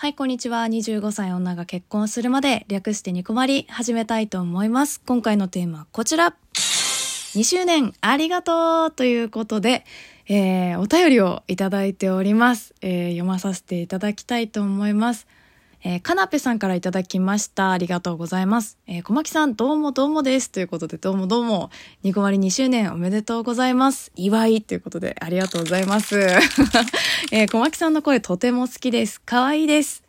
はい、こんにちは。25歳女が結婚するまで略してニコマリ始めたいと思います。今回のテーマはこちら。2周年ありがとうということで、えー、お便りをいただいております。えー、読まさせていただきたいと思います。えー、かなぺさんからいただきました。ありがとうございます。えー、小牧さん、どうもどうもです。ということで、どうもどうも、ニコマリ2周年おめでとうございます。祝いということで、ありがとうございます。えー、小牧さんの声とても好きです。可愛いです。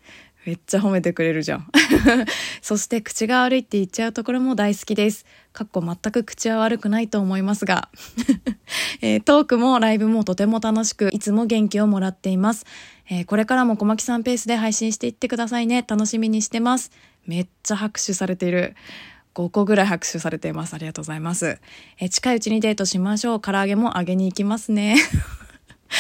めっちゃ褒めてくれるじゃん。そして口が悪いって言っちゃうところも大好きです。かっこ全く口は悪くないと思いますが、えートークもライブもとても楽しく、いつも元気をもらっています。えーこれからも小牧さんペースで配信していってくださいね。楽しみにしてます。めっちゃ拍手されている。5個ぐらい拍手されています。ありがとうございます。えー近いうちにデートしましょう。唐揚げも揚げに行きますね。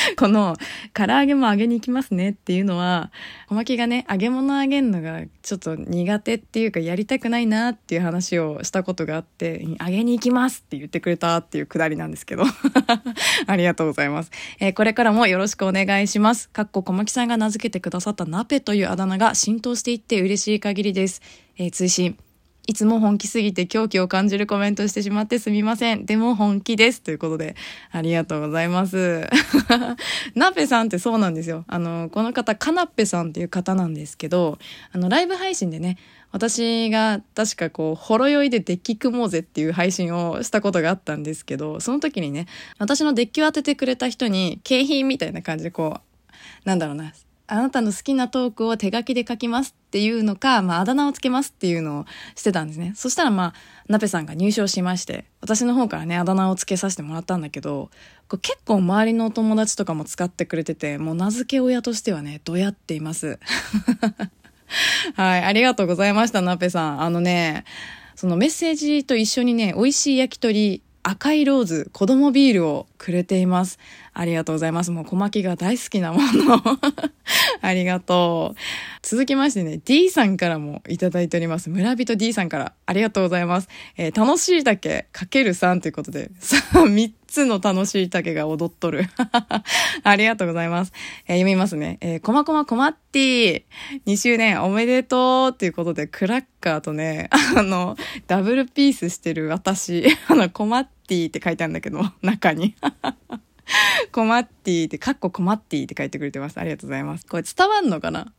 この、唐揚げも揚げに行きますねっていうのは、小牧がね、揚げ物揚げるのがちょっと苦手っていうかやりたくないなっていう話をしたことがあって、揚げに行きますって言ってくれたっていうくだりなんですけど。ありがとうございます。えーこれからもよろしくお願いします。かっこ小牧さんが名付けてくださったナペというあだ名が浸透していって嬉しい限りです。えー追伸いつも本気すぎて狂気を感じるコメントしてしまってすみません。でも本気です。ということで、ありがとうございます。ナペさんってそうなんですよ。あの、この方、カナッペさんっていう方なんですけど、あの、ライブ配信でね、私が確かこう、ほろ酔いでデッキ組もうぜっていう配信をしたことがあったんですけど、その時にね、私のデッキを当ててくれた人に、景品みたいな感じでこう、なんだろうな、あなたの好きなトークを手書きで書きますっていうのか、まあ、あだ名をつけますっていうのをしてたんですね。そしたらまあ、ナペさんが入賞しまして、私の方からね、あだ名をつけさせてもらったんだけど、こ結構周りのお友達とかも使ってくれてて、もう名付け親としてはね、どやっています。はい、ありがとうございました、ナペさん。あのね、そのメッセージと一緒にね、美味しい焼き鳥、赤いローズ、子供ビールをくれています。ありがとうございます。もう小牧が大好きなもの。ありがとう。続きましてね、D さんからもいただいております。村人 D さんからありがとうございます。えー楽しいだけかける3ということで、さあ、3つの楽しい竹が踊っとる。ありがとうございます。えー読みますね。えー、こまこまこまってぃ2周年おめでとうっていうことで、クラッカーとね、あの、ダブルピースしてる私、あの、こまってぃって書いてあるんだけど、中に。コマッティって、カッココマッティって書いてくれてます。ありがとうございます。これ伝わんのかな？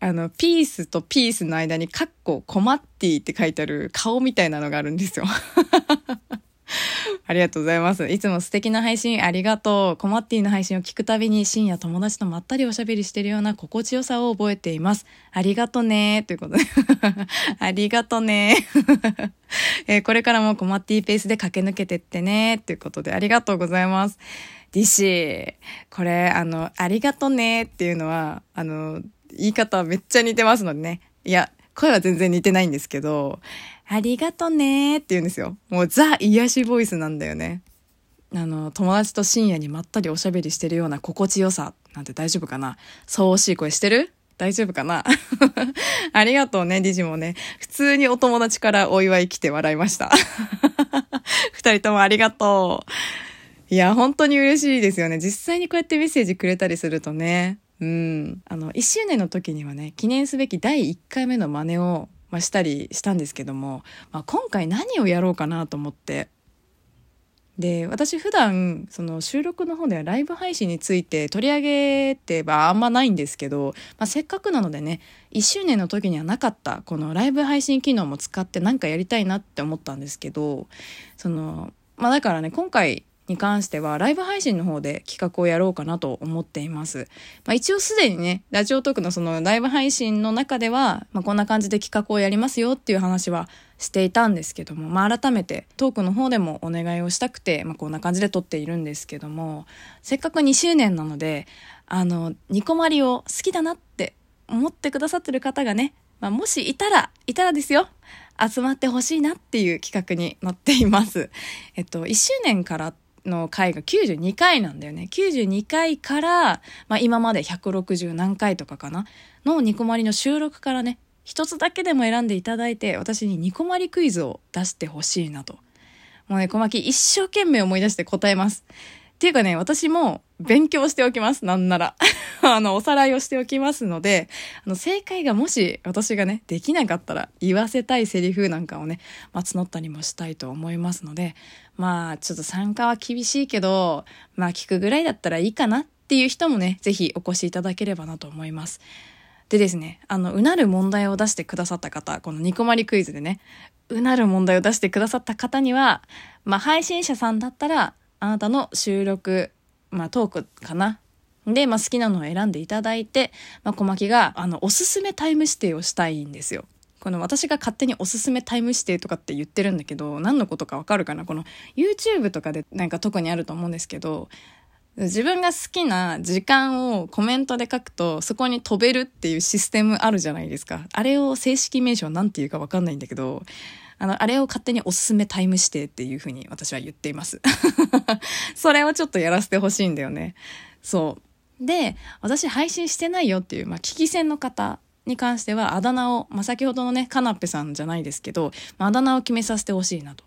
あの、ピースとピースの間にカッココマッティって書いてある顔みたいなのがあるんですよ。ありがとうございます。いつも素敵な配信ありがとう。コマッティの配信を聞くたびに深夜友達とまったりおしゃべりしてるような心地よさを覚えています。ありがとねということで。ありがとねえーこれからもコマッティペースで駆け抜けてってねということでありがとうございます。ディシー。これ、あの、ありがとねっていうのは、あの、言い方めっちゃ似てますのでね。いや、声は全然似てないんですけど、ありがとねって言うんですよ。もうザ癒しボイスなんだよね。あの、友達と深夜にまったりおしゃべりしてるような心地よさなんて大丈夫かなそう惜しい声してる？大丈夫かな？ありがとうね、ディジもね。普通にお友達からお祝い来て笑いました。二人ともありがとう。いや、本当に嬉しいですよね。実際にこうやってメッセージくれたりするとね。うん。あの、1周年の時にはね、記念すべき第1回目の真似を、まあ、したりしたんですけども、まあ、今回何をやろうかなと思って。で、私普段、その収録の方ではライブ配信について取り上げてはあんまないんですけど、まあ、せっかくなのでね、1周年の時にはなかった、このライブ配信機能も使って何かやりたいなって思ったんですけど、その、まあだからね、今回に関してはライブ配信の方で企画をやろうかなと思っています。まあ一応すでにね、ラジオトークのそのライブ配信の中では、まあこんな感じで企画をやりますよっていう話はしていたんですけども、まあ改めてトークの方でもお願いをしたくて、まあこんな感じで撮っているんですけども、せっかく2周年なので、あの、ニコマリを好きだなって思ってくださってる方がね、まあ、もしいたら、いたらですよ。集まってほしいなっていう企画になっています。えっと、1周年からの回が92回なんだよね。92回から、まあ、今まで160何回とかかなのニコマリの収録からね、一つだけでも選んでいただいて、私にニコマリクイズを出してほしいなと。もうね、小牧一生懸命思い出して答えます。っていうかね、私も勉強しておきます。なんなら。あの、おさらいをしておきますので、あの、正解がもし私がね、できなかったら言わせたいセリフなんかをね、まあ、募ったりもしたいと思いますので、まあ、ちょっと参加は厳しいけど、まあ、聞くぐらいだったらいいかなっていう人もね、ぜひお越しいただければなと思います。でですね、あの、うなる問題を出してくださった方、このニコマリクイズでね、うなる問題を出してくださった方には、まあ、配信者さんだったら、あなたの収録、まあ、トークかな。で、まあ、好きなのを選んでいただいて、まあ、小牧が、あの、おすすめタイム指定をしたいんですよ。この私が勝手におすすめタイム指定とかって言ってるんだけど、何のことかわかるかな？この YouTube とかでなんか特にあると思うんですけど、自分が好きな時間をコメントで書くと、そこに飛べるっていうシステムあるじゃないですか。あれを正式名称なんていうかわかんないんだけど、あの、あれを勝手におすすめタイム指定っていうふうに私は言っています。それをちょっとやらせてほしいんだよね。そう。で、私配信してないよっていう、まあ、聞き戦の方に関しては、あだ名を、まあ、先ほどのね、カナッペさんじゃないですけど、まあ、あだ名を決めさせてほしいなと。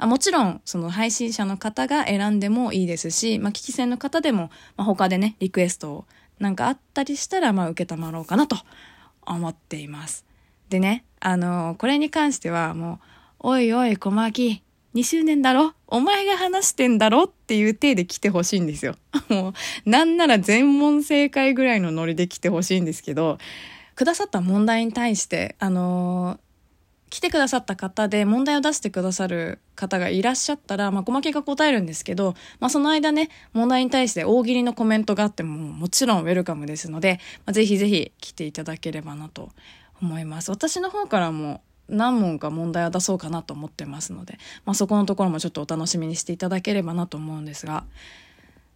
あもちろん、その配信者の方が選んでもいいですし、まあ、聞き戦の方でも、まあ、他でね、リクエストをなんかあったりしたら、まあ、受けたまろうかなと思っています。でね、あの、これに関してはもう、おいおい、小牧、2周年だろ？お前が話してんだろ？っていう体で来てほしいんですよ。もう、なんなら全問正解ぐらいのノリで来てほしいんですけど、くださった問題に対して、あの来てくださった方で問題を出してくださる方がいらっしゃったら、まあ、小牧が答えるんですけど、まあ、その間ね、問題に対して大喜利のコメントがあっても、もちろんウェルカムですので、まあ、ぜひぜひ来ていただければなと思います。私の方からも何問か問題を出そうかなと思ってますので、まあ、そこのところもちょっとお楽しみにしていただければなと思うんですが、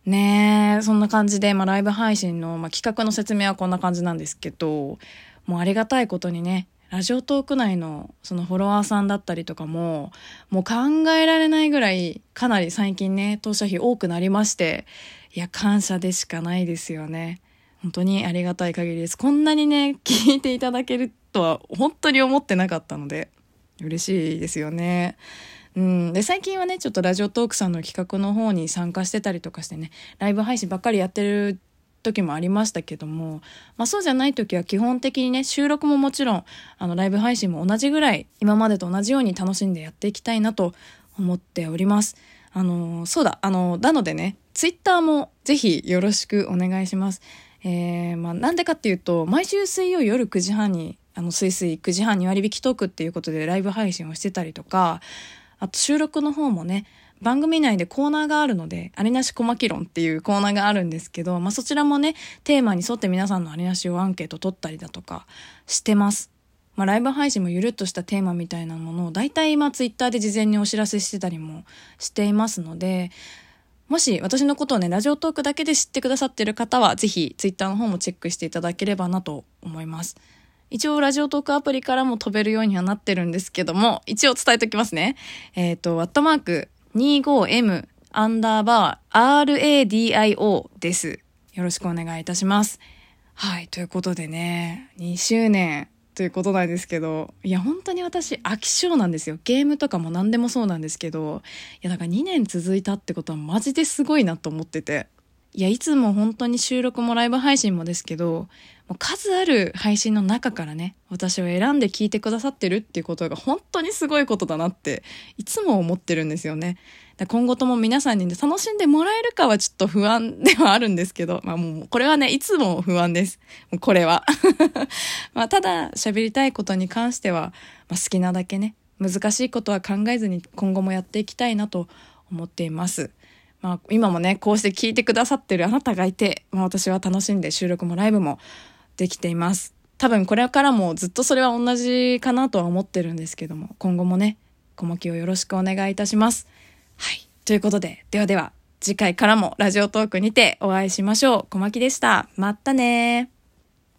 ねえ、そんな感じで、まあ、ライブ配信の、まあ、企画の説明はこんな感じなんですけど、もうありがたいことにね、ラジオトーク内のそのフォロワーさんだったりとかも、もう考えられないぐらいかなり最近ね、当社費多くなりまして、いや、感謝でしかないですよね。本当にありがたい限りです。こんなにね、聞いていただけるとは本当に思ってなかったので、嬉しいですよね。うん。で、最近はね、ちょっとラジオトークさんの企画の方に参加してたりとかしてね、ライブ配信ばっかりやってる時もありましたけども、まあそうじゃない時は基本的にね、収録ももちろん、あの、ライブ配信も同じぐらい、今までと同じように楽しんでやっていきたいなと思っております。あの、そうだ、あの、なのでね、ツイッターもぜひよろしくお願いします。えー、まあなんでかっていうと、毎週水曜夜9時半に、あの、スイスイ9時半に割引トークっていうことでライブ配信をしてたりとか、あと収録の方もね、番組内でコーナーがあるので、ありなし小牧論っていうコーナーがあるんですけど、まあ、そちらもね、テーマに沿って皆さんのありなしをアンケート取ったりだとかしてます。まあ、ライブ配信もゆるっとしたテーマみたいなものを大体今ツイッターで事前にお知らせしてたりもしていますので、もし私のことをね、ラジオトークだけで知ってくださってる方は、ぜひツイッターの方もチェックしていただければなと思います。一応ラジオトークアプリからも飛べるようにはなってるんですけども、一応伝えておきますね。えっ、ー、と、ワットマーク 25M アンダーバー RADIO です。よろしくお願いいたします。はい。ということでね、2周年ということなんですけど、いや、本当に私、飽き性なんですよ。ゲームとかも何でもそうなんですけど、いや、だから2年続いたってことはマジですごいなと思ってて。いや、いつも本当に収録もライブ配信もですけど、もう数ある配信の中からね、私を選んで聞いてくださってるっていうことが本当にすごいことだなって、いつも思ってるんですよね。今後とも皆さんに、ね、楽しんでもらえるかはちょっと不安ではあるんですけど、まあもうこれはね、いつも不安です。これは。まあただ喋りたいことに関しては、まあ、好きなだけね、難しいことは考えずに今後もやっていきたいなと思っています。まあ、今もね、こうして聞いてくださってるあなたがいて、まあ、私は楽しんで収録もライブもできています。多分これからもずっとそれは同じかなとは思ってるんですけども、今後もね、小牧をよろしくお願いいたします。はい。ということで、ではでは、次回からもラジオトークにてお会いしましょう。小牧でした。またね